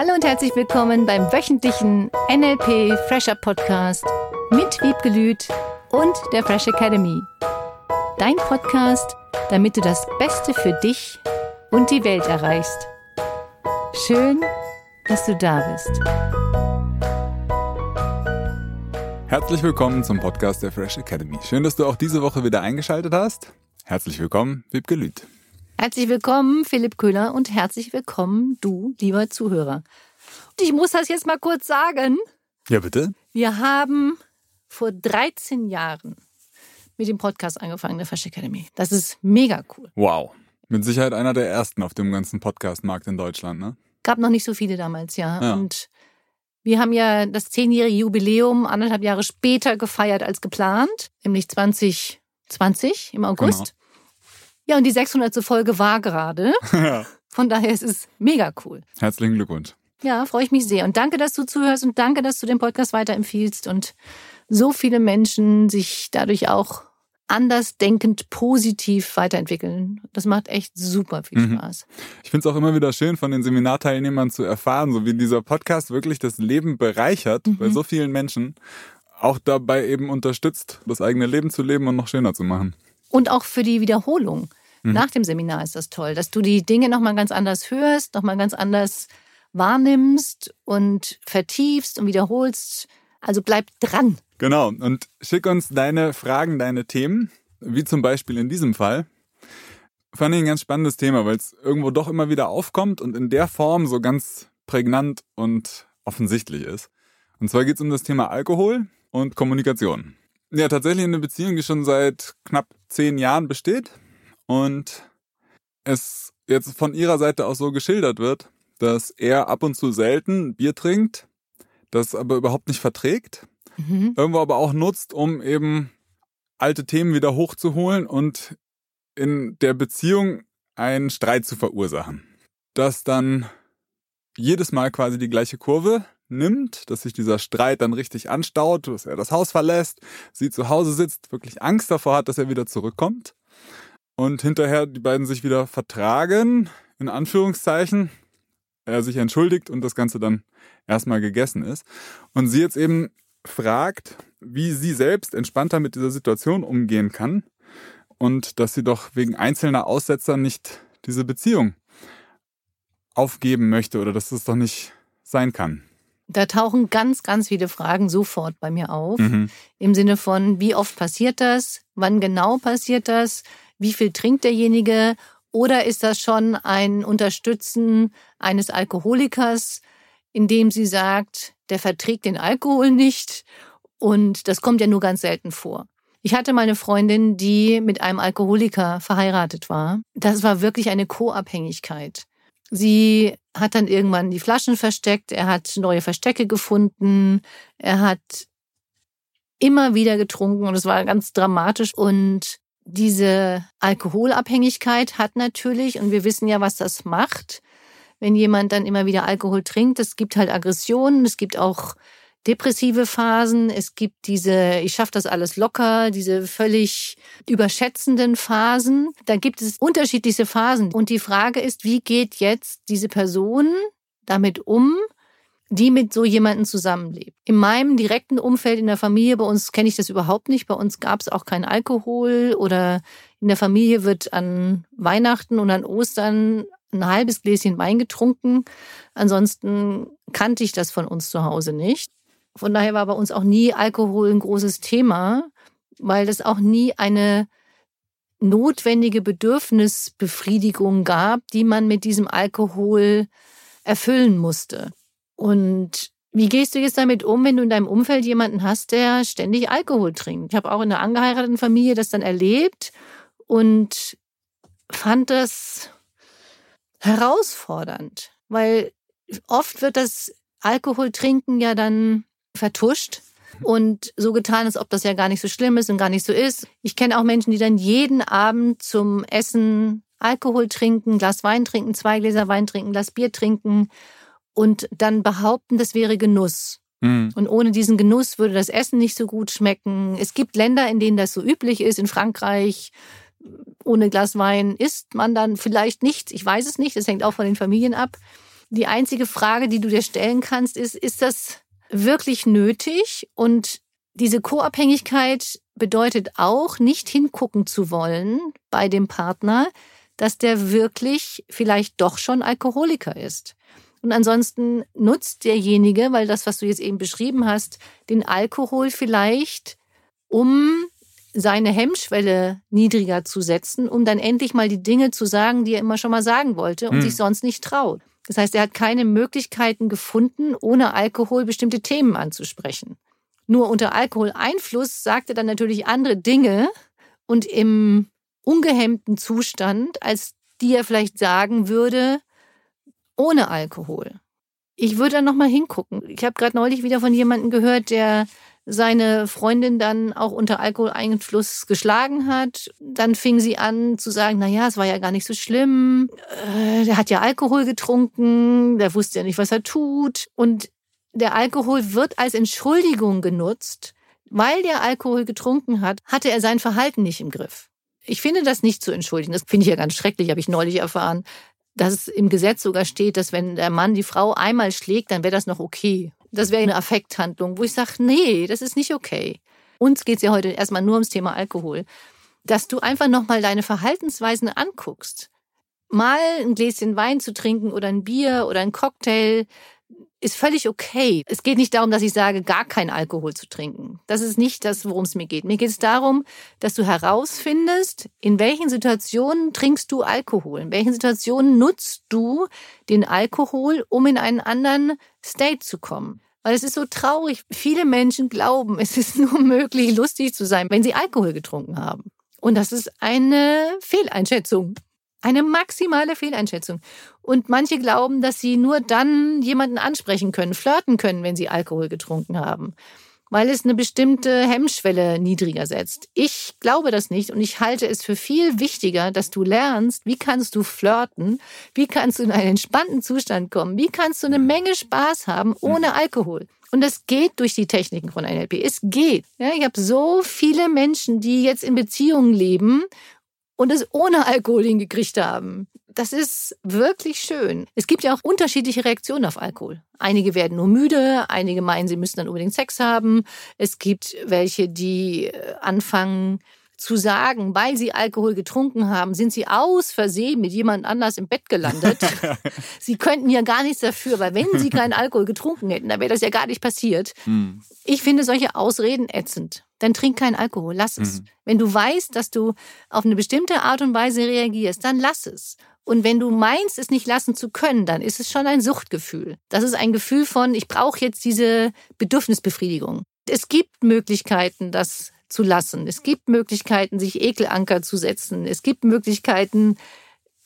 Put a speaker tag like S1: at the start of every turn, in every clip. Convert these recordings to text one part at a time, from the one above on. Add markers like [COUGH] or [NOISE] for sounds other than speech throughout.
S1: Hallo und herzlich willkommen beim wöchentlichen NLP Fresher Podcast mit Wiebke Lüth und der Fresh Academy. Dein Podcast, damit du das Beste für dich und die Welt erreichst. Schön, dass du da bist.
S2: Herzlich willkommen zum Podcast der Fresh Academy. Schön, dass du auch diese Woche wieder eingeschaltet hast. Herzlich willkommen, Wiebke Lüth.
S1: Herzlich willkommen, Philipp Köhler, und herzlich willkommen, du, lieber Zuhörer. Und ich muss das jetzt mal kurz sagen.
S2: Ja, bitte.
S1: Wir haben vor 13 Jahren mit dem Podcast angefangen, der Fresh Academy. Das ist mega cool.
S2: Wow. Mit Sicherheit einer der ersten auf dem ganzen Podcast-Markt in Deutschland, ne?
S1: Gab noch nicht so viele damals, ja. ja. Und wir haben ja das zehnjährige Jubiläum anderthalb Jahre später gefeiert als geplant, nämlich 2020 im August. Genau. Ja, und die 600. Folge war gerade. Ja. Von daher ist es mega cool.
S2: Herzlichen Glückwunsch.
S1: Ja, freue ich mich sehr. Und danke, dass du zuhörst und danke, dass du den Podcast weiterempfiehlst und so viele Menschen sich dadurch auch anders denkend positiv weiterentwickeln. Das macht echt super viel mhm. Spaß.
S2: Ich finde es auch immer wieder schön, von den Seminarteilnehmern zu erfahren, so wie dieser Podcast wirklich das Leben bereichert mhm. bei so vielen Menschen, auch dabei eben unterstützt, das eigene Leben zu leben und noch schöner zu machen.
S1: Und auch für die Wiederholung. Mhm. Nach dem Seminar ist das toll, dass du die Dinge nochmal ganz anders hörst, nochmal ganz anders wahrnimmst und vertiefst und wiederholst. Also bleib dran.
S2: Genau. Und schick uns deine Fragen, deine Themen, wie zum Beispiel in diesem Fall. Fand ich ein ganz spannendes Thema, weil es irgendwo doch immer wieder aufkommt und in der Form so ganz prägnant und offensichtlich ist. Und zwar geht es um das Thema Alkohol und Kommunikation. Ja, tatsächlich eine Beziehung, die schon seit knapp zehn Jahren besteht und es jetzt von ihrer Seite auch so geschildert wird, dass er ab und zu selten Bier trinkt, das aber überhaupt nicht verträgt, mhm. irgendwo aber auch nutzt, um eben alte Themen wieder hochzuholen und in der Beziehung einen Streit zu verursachen. Dass dann jedes Mal quasi die gleiche Kurve nimmt, dass sich dieser Streit dann richtig anstaut, dass er das Haus verlässt, sie zu Hause sitzt, wirklich Angst davor hat, dass er wieder zurückkommt und hinterher die beiden sich wieder vertragen, in Anführungszeichen, er sich entschuldigt und das Ganze dann erstmal gegessen ist. Und sie jetzt eben fragt, wie sie selbst entspannter mit dieser Situation umgehen kann und dass sie doch wegen einzelner Aussetzer nicht diese Beziehung aufgeben möchte oder dass das doch nicht sein kann.
S1: Da tauchen ganz, ganz viele Fragen sofort bei mir auf. Mhm. Im Sinne von, wie oft passiert das? Wann genau passiert das? Wie viel trinkt derjenige? Oder ist das schon ein Unterstützen eines Alkoholikers, indem sie sagt, der verträgt den Alkohol nicht? Und das kommt ja nur ganz selten vor. Ich hatte meine Freundin, die mit einem Alkoholiker verheiratet war. Das war wirklich eine Co-Abhängigkeit. Sie hat dann irgendwann die Flaschen versteckt, er hat neue Verstecke gefunden, er hat immer wieder getrunken und es war ganz dramatisch. Und diese Alkoholabhängigkeit hat natürlich, und wir wissen ja, was das macht, wenn jemand dann immer wieder Alkohol trinkt, es gibt halt Aggressionen, es gibt auch depressive Phasen, es gibt diese, ich schaffe das alles locker, diese völlig überschätzenden Phasen. Da gibt es unterschiedliche Phasen. Und die Frage ist, wie geht jetzt diese Person damit um, die mit so jemandem zusammenlebt. In meinem direkten Umfeld in der Familie, bei uns kenne ich das überhaupt nicht. Bei uns gab es auch keinen Alkohol oder in der Familie wird an Weihnachten und an Ostern ein halbes Gläschen Wein getrunken. Ansonsten kannte ich das von uns zu Hause nicht. Von daher war bei uns auch nie Alkohol ein großes Thema, weil das auch nie eine notwendige Bedürfnisbefriedigung gab, die man mit diesem Alkohol erfüllen musste. Und wie gehst du jetzt damit um, wenn du in deinem Umfeld jemanden hast, der ständig Alkohol trinkt? Ich habe auch in einer angeheirateten Familie das dann erlebt und fand das herausfordernd, weil oft wird das Alkoholtrinken ja dann vertuscht und so getan, als ob das ja gar nicht so schlimm ist und gar nicht so ist. Ich kenne auch Menschen, die dann jeden Abend zum Essen Alkohol trinken, Glas Wein trinken, zwei Gläser Wein trinken, Glas Bier trinken und dann behaupten, das wäre Genuss. Mhm. Und ohne diesen Genuss würde das Essen nicht so gut schmecken. Es gibt Länder, in denen das so üblich ist. In Frankreich, ohne Glas Wein isst man dann vielleicht nichts. Ich weiß es nicht. Das hängt auch von den Familien ab. Die einzige Frage, die du dir stellen kannst, ist, ist das wirklich nötig? Und diese Co-Abhängigkeit bedeutet auch, nicht hingucken zu wollen bei dem Partner, dass der wirklich vielleicht doch schon Alkoholiker ist. Und ansonsten nutzt derjenige, weil das, was du jetzt eben beschrieben hast, den Alkohol vielleicht, um seine Hemmschwelle niedriger zu setzen, um dann endlich mal die Dinge zu sagen, die er immer schon mal sagen wollte und hm. sich sonst nicht traut. Das heißt, er hat keine Möglichkeiten gefunden, ohne Alkohol bestimmte Themen anzusprechen. Nur unter Alkoholeinfluss sagt er dann natürlich andere Dinge und im ungehemmten Zustand, als die er vielleicht sagen würde, ohne Alkohol. Ich würde da nochmal hingucken. Ich habe gerade neulich wieder von jemandem gehört, der seine Freundin dann auch unter Alkoholeinfluss geschlagen hat. Dann fing sie an zu sagen, na ja, es war ja gar nicht so schlimm. Äh, der hat ja Alkohol getrunken, der wusste ja nicht, was er tut. Und der Alkohol wird als Entschuldigung genutzt, weil der Alkohol getrunken hat, hatte er sein Verhalten nicht im Griff. Ich finde das nicht zu entschuldigen. Das finde ich ja ganz schrecklich, habe ich neulich erfahren dass es im Gesetz sogar steht, dass wenn der Mann die Frau einmal schlägt, dann wäre das noch okay. Das wäre eine Affekthandlung, wo ich sage, nee, das ist nicht okay. Uns geht es ja heute erstmal nur ums Thema Alkohol. Dass du einfach nochmal deine Verhaltensweisen anguckst. Mal ein Gläschen Wein zu trinken oder ein Bier oder ein Cocktail, ist völlig okay. Es geht nicht darum, dass ich sage, gar keinen Alkohol zu trinken. Das ist nicht das, worum es mir geht. Mir geht es darum, dass du herausfindest, in welchen Situationen trinkst du Alkohol, in welchen Situationen nutzt du den Alkohol, um in einen anderen State zu kommen. Weil es ist so traurig. Viele Menschen glauben, [LAUGHS] es ist nur möglich, lustig zu sein, wenn sie Alkohol getrunken haben. Und das ist eine Fehleinschätzung. Eine maximale Fehleinschätzung. Und manche glauben, dass sie nur dann jemanden ansprechen können, flirten können, wenn sie Alkohol getrunken haben, weil es eine bestimmte Hemmschwelle niedriger setzt. Ich glaube das nicht und ich halte es für viel wichtiger, dass du lernst, wie kannst du flirten, wie kannst du in einen entspannten Zustand kommen, wie kannst du eine Menge Spaß haben ohne Alkohol. Und das geht durch die Techniken von NLP. Es geht. Ja, ich habe so viele Menschen, die jetzt in Beziehungen leben und es ohne Alkohol hingekriegt haben. Das ist wirklich schön. Es gibt ja auch unterschiedliche Reaktionen auf Alkohol. Einige werden nur müde, einige meinen, sie müssen dann unbedingt Sex haben. Es gibt welche, die äh, anfangen zu sagen, weil sie Alkohol getrunken haben, sind sie aus Versehen mit jemand anders im Bett gelandet. [LAUGHS] sie könnten ja gar nichts dafür, weil wenn sie keinen Alkohol getrunken hätten, dann wäre das ja gar nicht passiert. Mhm. Ich finde solche Ausreden ätzend. Dann trink keinen Alkohol, lass es. Mhm. Wenn du weißt, dass du auf eine bestimmte Art und Weise reagierst, dann lass es. Und wenn du meinst, es nicht lassen zu können, dann ist es schon ein Suchtgefühl. Das ist ein Gefühl von, ich brauche jetzt diese Bedürfnisbefriedigung. Es gibt Möglichkeiten, das zu lassen. Es gibt Möglichkeiten, sich Ekelanker zu setzen. Es gibt Möglichkeiten,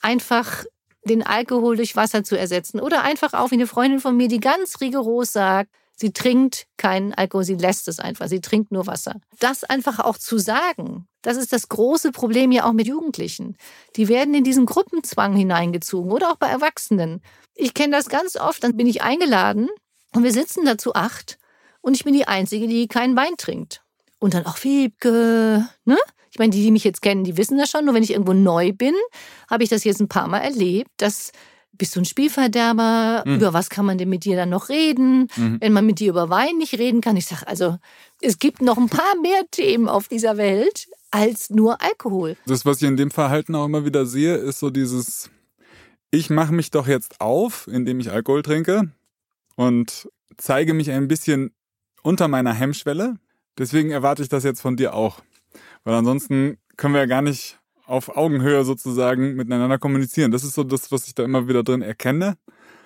S1: einfach den Alkohol durch Wasser zu ersetzen. Oder einfach auch wie eine Freundin von mir, die ganz rigoros sagt, sie trinkt keinen Alkohol, sie lässt es einfach, sie trinkt nur Wasser. Das einfach auch zu sagen, das ist das große Problem ja auch mit Jugendlichen. Die werden in diesen Gruppenzwang hineingezogen oder auch bei Erwachsenen. Ich kenne das ganz oft, dann bin ich eingeladen und wir sitzen da zu acht und ich bin die Einzige, die keinen Wein trinkt. Und dann auch Wiebke, ne? Ich meine, die, die mich jetzt kennen, die wissen das schon. Nur wenn ich irgendwo neu bin, habe ich das jetzt ein paar Mal erlebt, dass bist du ein Spielverderber? Mhm. Über was kann man denn mit dir dann noch reden? Mhm. Wenn man mit dir über Wein nicht reden kann. Ich sage, also es gibt noch ein paar mehr [LAUGHS] Themen auf dieser Welt als nur Alkohol.
S2: Das, was ich in dem Verhalten auch immer wieder sehe, ist so dieses, ich mache mich doch jetzt auf, indem ich Alkohol trinke und zeige mich ein bisschen unter meiner Hemmschwelle. Deswegen erwarte ich das jetzt von dir auch. Weil ansonsten können wir ja gar nicht auf Augenhöhe sozusagen miteinander kommunizieren. Das ist so das, was ich da immer wieder drin erkenne.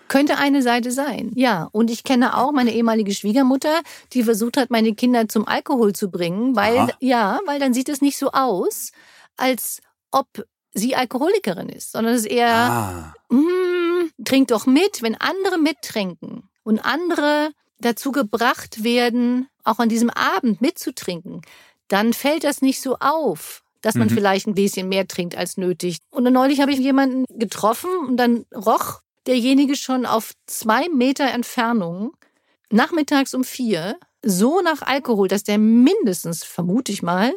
S1: Könnte eine Seite sein, ja. Und ich kenne auch meine ehemalige Schwiegermutter, die versucht hat, meine Kinder zum Alkohol zu bringen, weil, Aha. ja, weil dann sieht es nicht so aus, als ob sie Alkoholikerin ist, sondern es ist eher, ah. mm, trink doch mit, wenn andere mittrinken und andere dazu gebracht werden, auch an diesem Abend mitzutrinken, dann fällt das nicht so auf, dass man mhm. vielleicht ein bisschen mehr trinkt als nötig. Und dann neulich habe ich jemanden getroffen und dann roch derjenige schon auf zwei Meter Entfernung nachmittags um vier so nach Alkohol, dass der mindestens, vermute ich mal,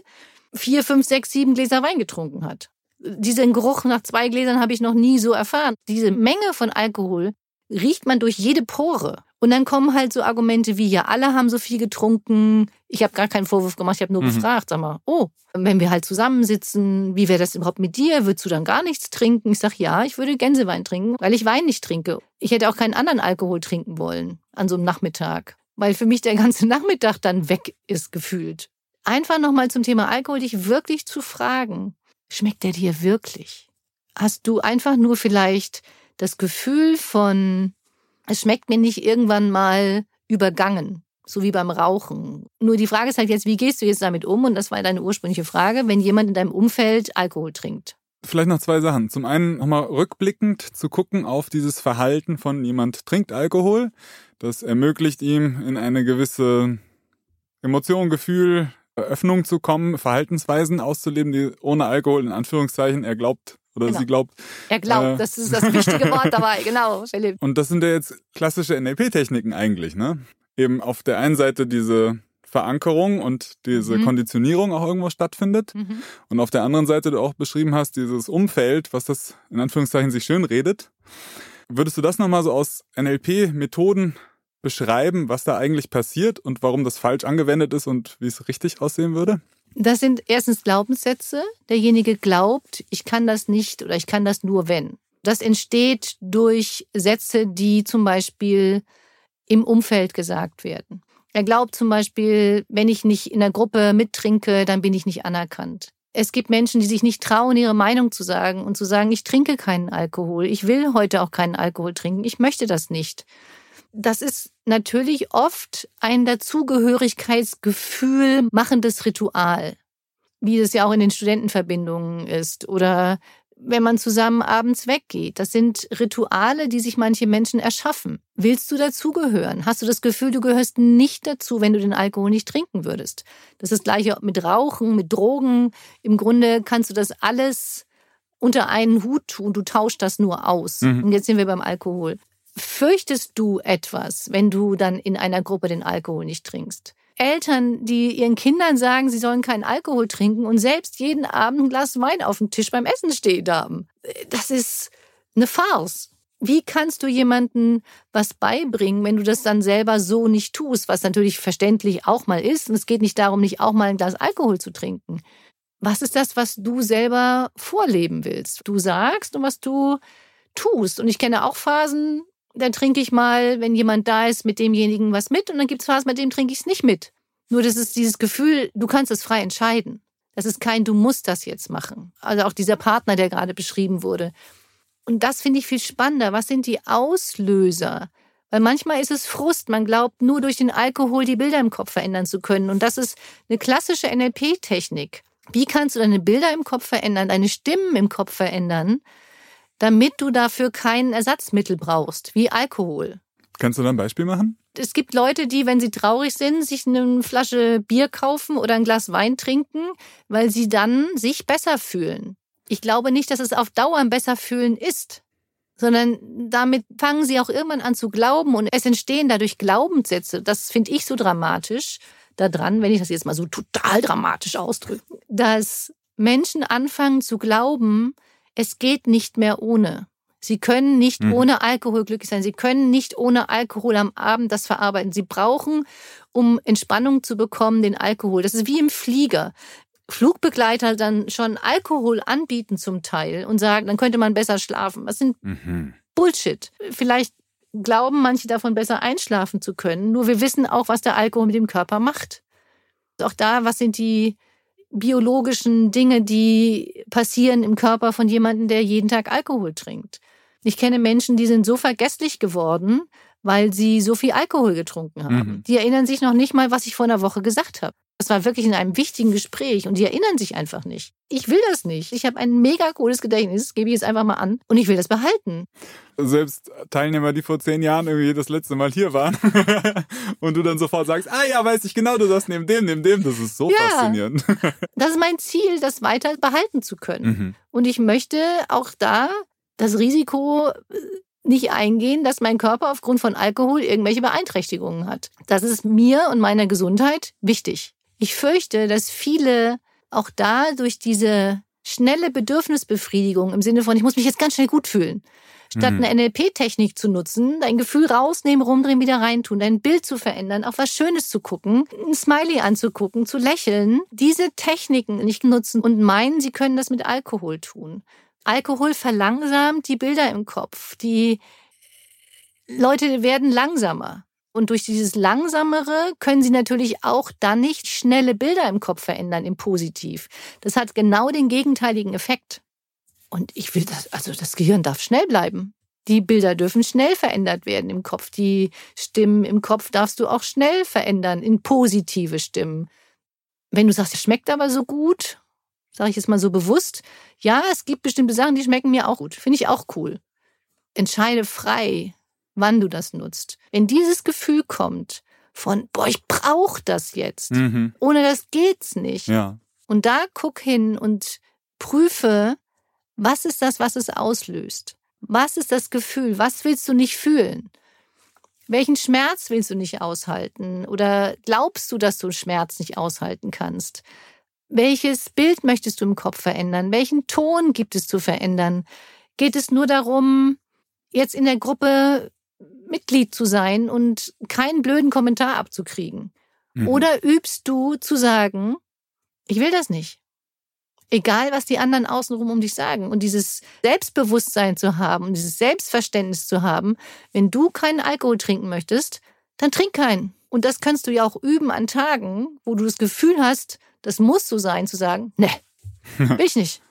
S1: vier, fünf, sechs, sieben Gläser Wein getrunken hat. Diesen Geruch nach zwei Gläsern habe ich noch nie so erfahren. Diese Menge von Alkohol riecht man durch jede Pore. Und dann kommen halt so Argumente wie, ja, alle haben so viel getrunken. Ich habe gar keinen Vorwurf gemacht, ich habe nur mhm. gefragt, sag mal, oh, wenn wir halt zusammensitzen, wie wäre das überhaupt mit dir? Würdest du dann gar nichts trinken? Ich sag, ja, ich würde Gänsewein trinken, weil ich Wein nicht trinke. Ich hätte auch keinen anderen Alkohol trinken wollen an so einem Nachmittag, weil für mich der ganze [LAUGHS] Nachmittag dann weg ist gefühlt. Einfach nochmal zum Thema Alkohol, dich wirklich zu fragen, schmeckt der dir wirklich? Hast du einfach nur vielleicht das Gefühl von, es schmeckt mir nicht irgendwann mal übergangen, so wie beim Rauchen. Nur die Frage ist halt jetzt, wie gehst du jetzt damit um? Und das war deine ursprüngliche Frage, wenn jemand in deinem Umfeld Alkohol trinkt.
S2: Vielleicht noch zwei Sachen. Zum einen nochmal rückblickend zu gucken auf dieses Verhalten von jemand trinkt Alkohol. Das ermöglicht ihm in eine gewisse Emotion, Gefühl, Öffnung zu kommen, Verhaltensweisen auszuleben, die ohne Alkohol in Anführungszeichen er glaubt oder genau. sie glaubt.
S1: Er glaubt, äh, das ist das wichtige Wort dabei, [LAUGHS] genau,
S2: Philipp. Und das sind ja jetzt klassische NLP-Techniken eigentlich, ne? Eben auf der einen Seite diese Verankerung und diese mhm. Konditionierung auch irgendwo stattfindet. Mhm. Und auf der anderen Seite du auch beschrieben hast, dieses Umfeld, was das in Anführungszeichen sich schön redet. Würdest du das nochmal so aus NLP-Methoden beschreiben, was da eigentlich passiert und warum das falsch angewendet ist und wie es richtig aussehen würde?
S1: Das sind erstens Glaubenssätze. Derjenige glaubt, ich kann das nicht oder ich kann das nur wenn. Das entsteht durch Sätze, die zum Beispiel im Umfeld gesagt werden. Er glaubt zum Beispiel, wenn ich nicht in der Gruppe mittrinke, dann bin ich nicht anerkannt. Es gibt Menschen, die sich nicht trauen, ihre Meinung zu sagen und zu sagen, ich trinke keinen Alkohol, ich will heute auch keinen Alkohol trinken, ich möchte das nicht. Das ist natürlich oft ein Dazugehörigkeitsgefühl machendes Ritual, wie es ja auch in den Studentenverbindungen ist oder wenn man zusammen abends weggeht. Das sind Rituale, die sich manche Menschen erschaffen. Willst du dazugehören? Hast du das Gefühl, du gehörst nicht dazu, wenn du den Alkohol nicht trinken würdest? Das ist das gleiche mit Rauchen, mit Drogen. Im Grunde kannst du das alles unter einen Hut tun. Du tauschst das nur aus. Mhm. Und jetzt sind wir beim Alkohol. Fürchtest du etwas, wenn du dann in einer Gruppe den Alkohol nicht trinkst? Eltern, die ihren Kindern sagen, sie sollen keinen Alkohol trinken und selbst jeden Abend ein Glas Wein auf dem Tisch beim Essen stehen haben. Das ist eine Farce. Wie kannst du jemandem was beibringen, wenn du das dann selber so nicht tust, was natürlich verständlich auch mal ist? Und es geht nicht darum, nicht auch mal ein Glas Alkohol zu trinken. Was ist das, was du selber vorleben willst? Du sagst und was du tust. Und ich kenne auch Phasen, dann trinke ich mal, wenn jemand da ist, mit demjenigen was mit und dann gibt es Phasen, mit dem trinke ich es nicht mit. Nur das ist dieses Gefühl, du kannst es frei entscheiden. Das ist kein, du musst das jetzt machen. Also auch dieser Partner, der gerade beschrieben wurde. Und das finde ich viel spannender. Was sind die Auslöser? Weil manchmal ist es Frust. Man glaubt, nur durch den Alkohol die Bilder im Kopf verändern zu können. Und das ist eine klassische NLP-Technik. Wie kannst du deine Bilder im Kopf verändern, deine Stimmen im Kopf verändern? Damit du dafür kein Ersatzmittel brauchst, wie Alkohol.
S2: Kannst du da ein Beispiel machen?
S1: Es gibt Leute, die, wenn sie traurig sind, sich eine Flasche Bier kaufen oder ein Glas Wein trinken, weil sie dann sich besser fühlen. Ich glaube nicht, dass es auf Dauer ein besser fühlen ist, sondern damit fangen sie auch irgendwann an zu glauben und es entstehen dadurch Glaubenssätze. Das finde ich so dramatisch daran, wenn ich das jetzt mal so total dramatisch ausdrücke, dass Menschen anfangen zu glauben, es geht nicht mehr ohne. Sie können nicht mhm. ohne Alkohol glücklich sein. Sie können nicht ohne Alkohol am Abend das verarbeiten. Sie brauchen, um Entspannung zu bekommen, den Alkohol. Das ist wie im Flieger. Flugbegleiter dann schon Alkohol anbieten zum Teil und sagen, dann könnte man besser schlafen. Das sind mhm. Bullshit. Vielleicht glauben manche davon besser einschlafen zu können. Nur wir wissen auch, was der Alkohol mit dem Körper macht. Auch da, was sind die biologischen Dinge, die passieren im Körper von jemandem, der jeden Tag Alkohol trinkt. Ich kenne Menschen, die sind so vergesslich geworden, weil sie so viel Alkohol getrunken haben. Mhm. Die erinnern sich noch nicht mal, was ich vor einer Woche gesagt habe. Das war wirklich in einem wichtigen Gespräch und die erinnern sich einfach nicht. Ich will das nicht. Ich habe ein mega cooles Gedächtnis, gebe ich jetzt einfach mal an und ich will das behalten.
S2: Selbst Teilnehmer, die vor zehn Jahren irgendwie das letzte Mal hier waren [LAUGHS] und du dann sofort sagst, ah ja, weiß ich genau, du sagst neben dem, neben dem, das ist so ja, faszinierend. [LAUGHS]
S1: das ist mein Ziel, das weiter behalten zu können. Mhm. Und ich möchte auch da das Risiko äh, nicht eingehen, dass mein Körper aufgrund von Alkohol irgendwelche Beeinträchtigungen hat. Das ist mir und meiner Gesundheit wichtig. Ich fürchte, dass viele auch da durch diese schnelle Bedürfnisbefriedigung im Sinne von, ich muss mich jetzt ganz schnell gut fühlen. Statt mhm. eine NLP-Technik zu nutzen, dein Gefühl rausnehmen, rumdrehen, wieder reintun, dein Bild zu verändern, auf was Schönes zu gucken, ein Smiley anzugucken, zu lächeln, diese Techniken nicht nutzen und meinen, sie können das mit Alkohol tun. Alkohol verlangsamt die Bilder im Kopf. Die Leute werden langsamer. Und durch dieses Langsamere können sie natürlich auch dann nicht schnelle Bilder im Kopf verändern, im Positiv. Das hat genau den gegenteiligen Effekt. Und ich will das, also das Gehirn darf schnell bleiben. Die Bilder dürfen schnell verändert werden im Kopf. Die Stimmen im Kopf darfst du auch schnell verändern in positive Stimmen. Wenn du sagst, es schmeckt aber so gut, sage ich jetzt mal so bewusst, ja, es gibt bestimmte Sachen, die schmecken mir auch gut. Finde ich auch cool. Entscheide frei, wann du das nutzt. Wenn dieses Gefühl kommt von, boah, ich brauche das jetzt, mhm. ohne das geht's nicht.
S2: Ja.
S1: Und da guck hin und prüfe, was ist das, was es auslöst? Was ist das Gefühl? Was willst du nicht fühlen? Welchen Schmerz willst du nicht aushalten? Oder glaubst du, dass du Schmerz nicht aushalten kannst? Welches Bild möchtest du im Kopf verändern? Welchen Ton gibt es zu verändern? Geht es nur darum, jetzt in der Gruppe Mitglied zu sein und keinen blöden Kommentar abzukriegen? Mhm. Oder übst du zu sagen, ich will das nicht? Egal, was die anderen außenrum um dich sagen. Und dieses Selbstbewusstsein zu haben und dieses Selbstverständnis zu haben, wenn du keinen Alkohol trinken möchtest, dann trink keinen. Und das kannst du ja auch üben an Tagen, wo du das Gefühl hast, das muss so sein, zu sagen, ne, [LAUGHS] will ich nicht.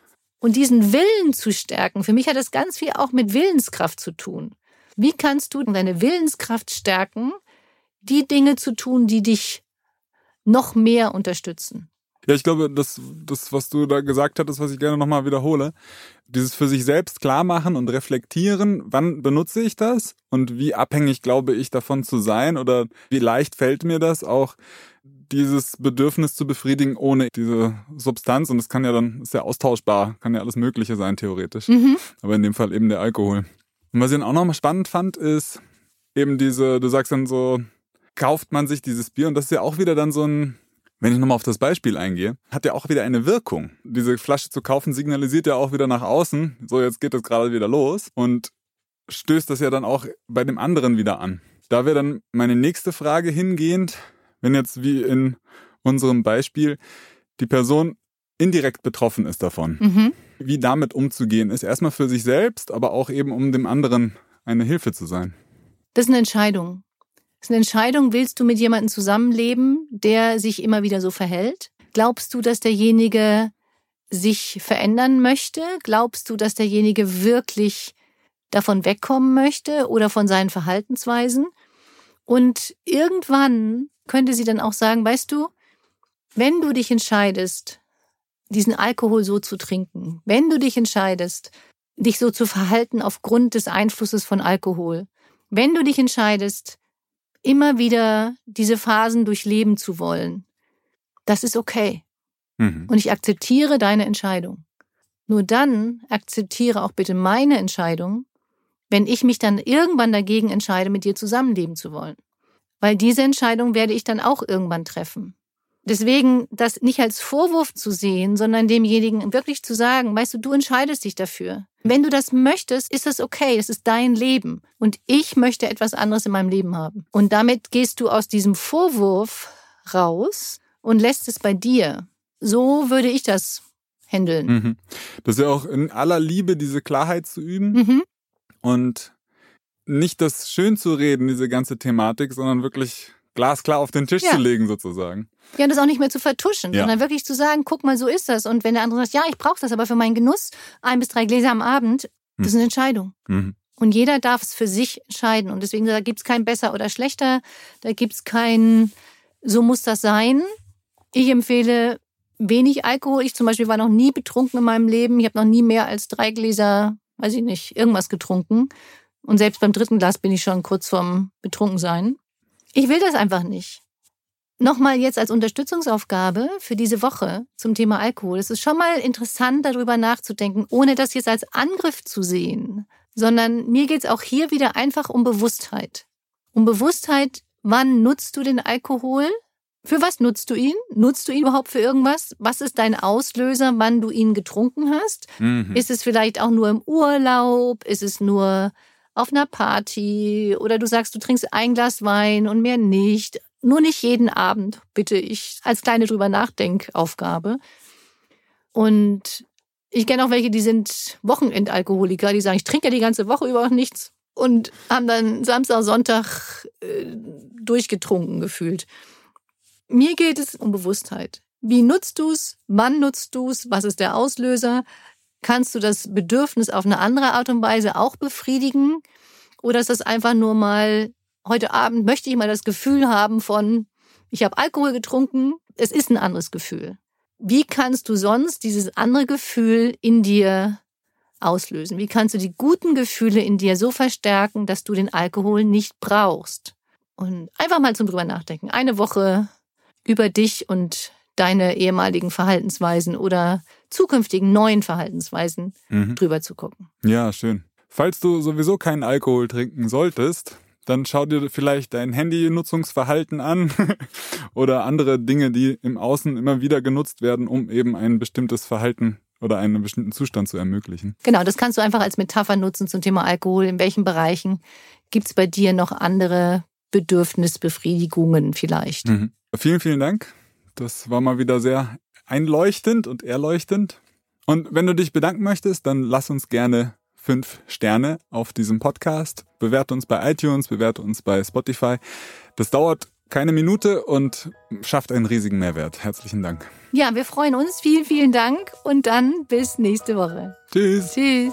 S1: Und diesen Willen zu stärken, für mich hat das ganz viel auch mit Willenskraft zu tun. Wie kannst du deine Willenskraft stärken, die Dinge zu tun, die dich noch mehr unterstützen?
S2: Ja, ich glaube, das, das, was du da gesagt hattest, was ich gerne nochmal wiederhole, dieses für sich selbst klar machen und reflektieren, wann benutze ich das und wie abhängig glaube ich davon zu sein oder wie leicht fällt mir das auch dieses Bedürfnis zu befriedigen ohne diese Substanz und es kann ja dann, ist ja austauschbar, kann ja alles Mögliche sein theoretisch, mhm. aber in dem Fall eben der Alkohol. Und was ich dann auch nochmal spannend fand, ist eben diese, du sagst dann so, kauft man sich dieses Bier und das ist ja auch wieder dann so ein wenn ich nochmal auf das Beispiel eingehe, hat ja auch wieder eine Wirkung. Diese Flasche zu kaufen signalisiert ja auch wieder nach außen, so jetzt geht es gerade wieder los und stößt das ja dann auch bei dem anderen wieder an. Da wäre dann meine nächste Frage hingehend, wenn jetzt wie in unserem Beispiel die Person indirekt betroffen ist davon, mhm. wie damit umzugehen ist, erstmal für sich selbst, aber auch eben um dem anderen eine Hilfe zu sein.
S1: Das ist eine Entscheidung. Das ist eine Entscheidung, willst du mit jemandem zusammenleben, der sich immer wieder so verhält? Glaubst du, dass derjenige sich verändern möchte? Glaubst du, dass derjenige wirklich davon wegkommen möchte oder von seinen Verhaltensweisen? Und irgendwann könnte sie dann auch sagen, weißt du, wenn du dich entscheidest, diesen Alkohol so zu trinken, wenn du dich entscheidest, dich so zu verhalten aufgrund des Einflusses von Alkohol, wenn du dich entscheidest, immer wieder diese Phasen durchleben zu wollen, das ist okay. Mhm. Und ich akzeptiere deine Entscheidung. Nur dann akzeptiere auch bitte meine Entscheidung, wenn ich mich dann irgendwann dagegen entscheide, mit dir zusammenleben zu wollen. Weil diese Entscheidung werde ich dann auch irgendwann treffen. Deswegen das nicht als Vorwurf zu sehen, sondern demjenigen wirklich zu sagen, weißt du, du entscheidest dich dafür. Wenn du das möchtest, ist das okay, es ist dein Leben. Und ich möchte etwas anderes in meinem Leben haben. Und damit gehst du aus diesem Vorwurf raus und lässt es bei dir. So würde ich das handeln. Mhm.
S2: Das ist ja auch in aller Liebe diese Klarheit zu üben mhm. und nicht das schön zu reden, diese ganze Thematik, sondern wirklich glasklar auf den Tisch ja. zu legen sozusagen.
S1: Ja, und das auch nicht mehr zu vertuschen, ja. sondern wirklich zu sagen, guck mal, so ist das. Und wenn der andere sagt, ja, ich brauche das aber für meinen Genuss, ein bis drei Gläser am Abend, das ist eine Entscheidung. Mhm. Und jeder darf es für sich entscheiden. Und deswegen, da gibt es kein besser oder schlechter, da gibt es kein, so muss das sein. Ich empfehle wenig Alkohol. Ich zum Beispiel war noch nie betrunken in meinem Leben. Ich habe noch nie mehr als drei Gläser, weiß ich nicht, irgendwas getrunken. Und selbst beim dritten Glas bin ich schon kurz vorm Betrunkensein. Ich will das einfach nicht. Nochmal jetzt als Unterstützungsaufgabe für diese Woche zum Thema Alkohol. Es ist schon mal interessant, darüber nachzudenken, ohne das jetzt als Angriff zu sehen, sondern mir geht es auch hier wieder einfach um Bewusstheit. Um Bewusstheit, wann nutzt du den Alkohol Für was nutzt du ihn? Nutzt du ihn überhaupt für irgendwas? Was ist dein Auslöser, wann du ihn getrunken hast? Mhm. Ist es vielleicht auch nur im Urlaub? Ist es nur auf einer Party? Oder du sagst, du trinkst ein Glas Wein und mehr nicht? Nur nicht jeden Abend, bitte ich, als kleine drüber nachdenkaufgabe. Und ich kenne auch welche, die sind Wochenendalkoholiker, die sagen, ich trinke ja die ganze Woche über nichts und haben dann Samstag, Sonntag äh, durchgetrunken gefühlt. Mir geht es um Bewusstheit. Wie nutzt du es? Wann nutzt du es? Was ist der Auslöser? Kannst du das Bedürfnis auf eine andere Art und Weise auch befriedigen? Oder ist das einfach nur mal, heute Abend möchte ich mal das Gefühl haben von, ich habe Alkohol getrunken, es ist ein anderes Gefühl. Wie kannst du sonst dieses andere Gefühl in dir auslösen? Wie kannst du die guten Gefühle in dir so verstärken, dass du den Alkohol nicht brauchst? Und einfach mal zum drüber nachdenken. Eine Woche über dich und deine ehemaligen Verhaltensweisen oder zukünftigen neuen Verhaltensweisen mhm. drüber zu gucken.
S2: Ja, schön. Falls du sowieso keinen Alkohol trinken solltest, dann schau dir vielleicht dein Handynutzungsverhalten an [LAUGHS] oder andere Dinge, die im Außen immer wieder genutzt werden, um eben ein bestimmtes Verhalten oder einen bestimmten Zustand zu ermöglichen.
S1: Genau, das kannst du einfach als Metapher nutzen zum Thema Alkohol. In welchen Bereichen gibt es bei dir noch andere Bedürfnisbefriedigungen vielleicht?
S2: Mhm. Vielen, vielen Dank. Das war mal wieder sehr einleuchtend und erleuchtend. Und wenn du dich bedanken möchtest, dann lass uns gerne fünf Sterne auf diesem Podcast. Bewerte uns bei iTunes, bewerte uns bei Spotify. Das dauert keine Minute und schafft einen riesigen Mehrwert. Herzlichen Dank.
S1: Ja, wir freuen uns. Vielen, vielen Dank und dann bis nächste Woche.
S2: Tschüss.
S1: Tschüss.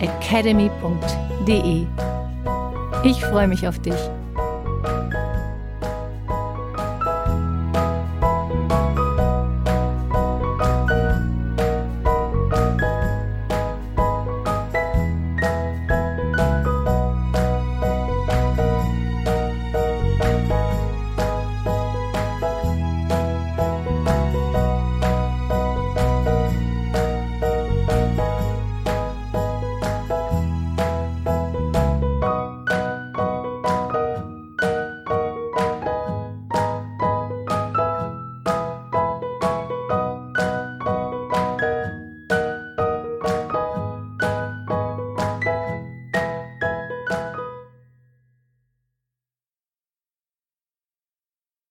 S1: www.fresh-academy.de. Ich freue mich auf dich.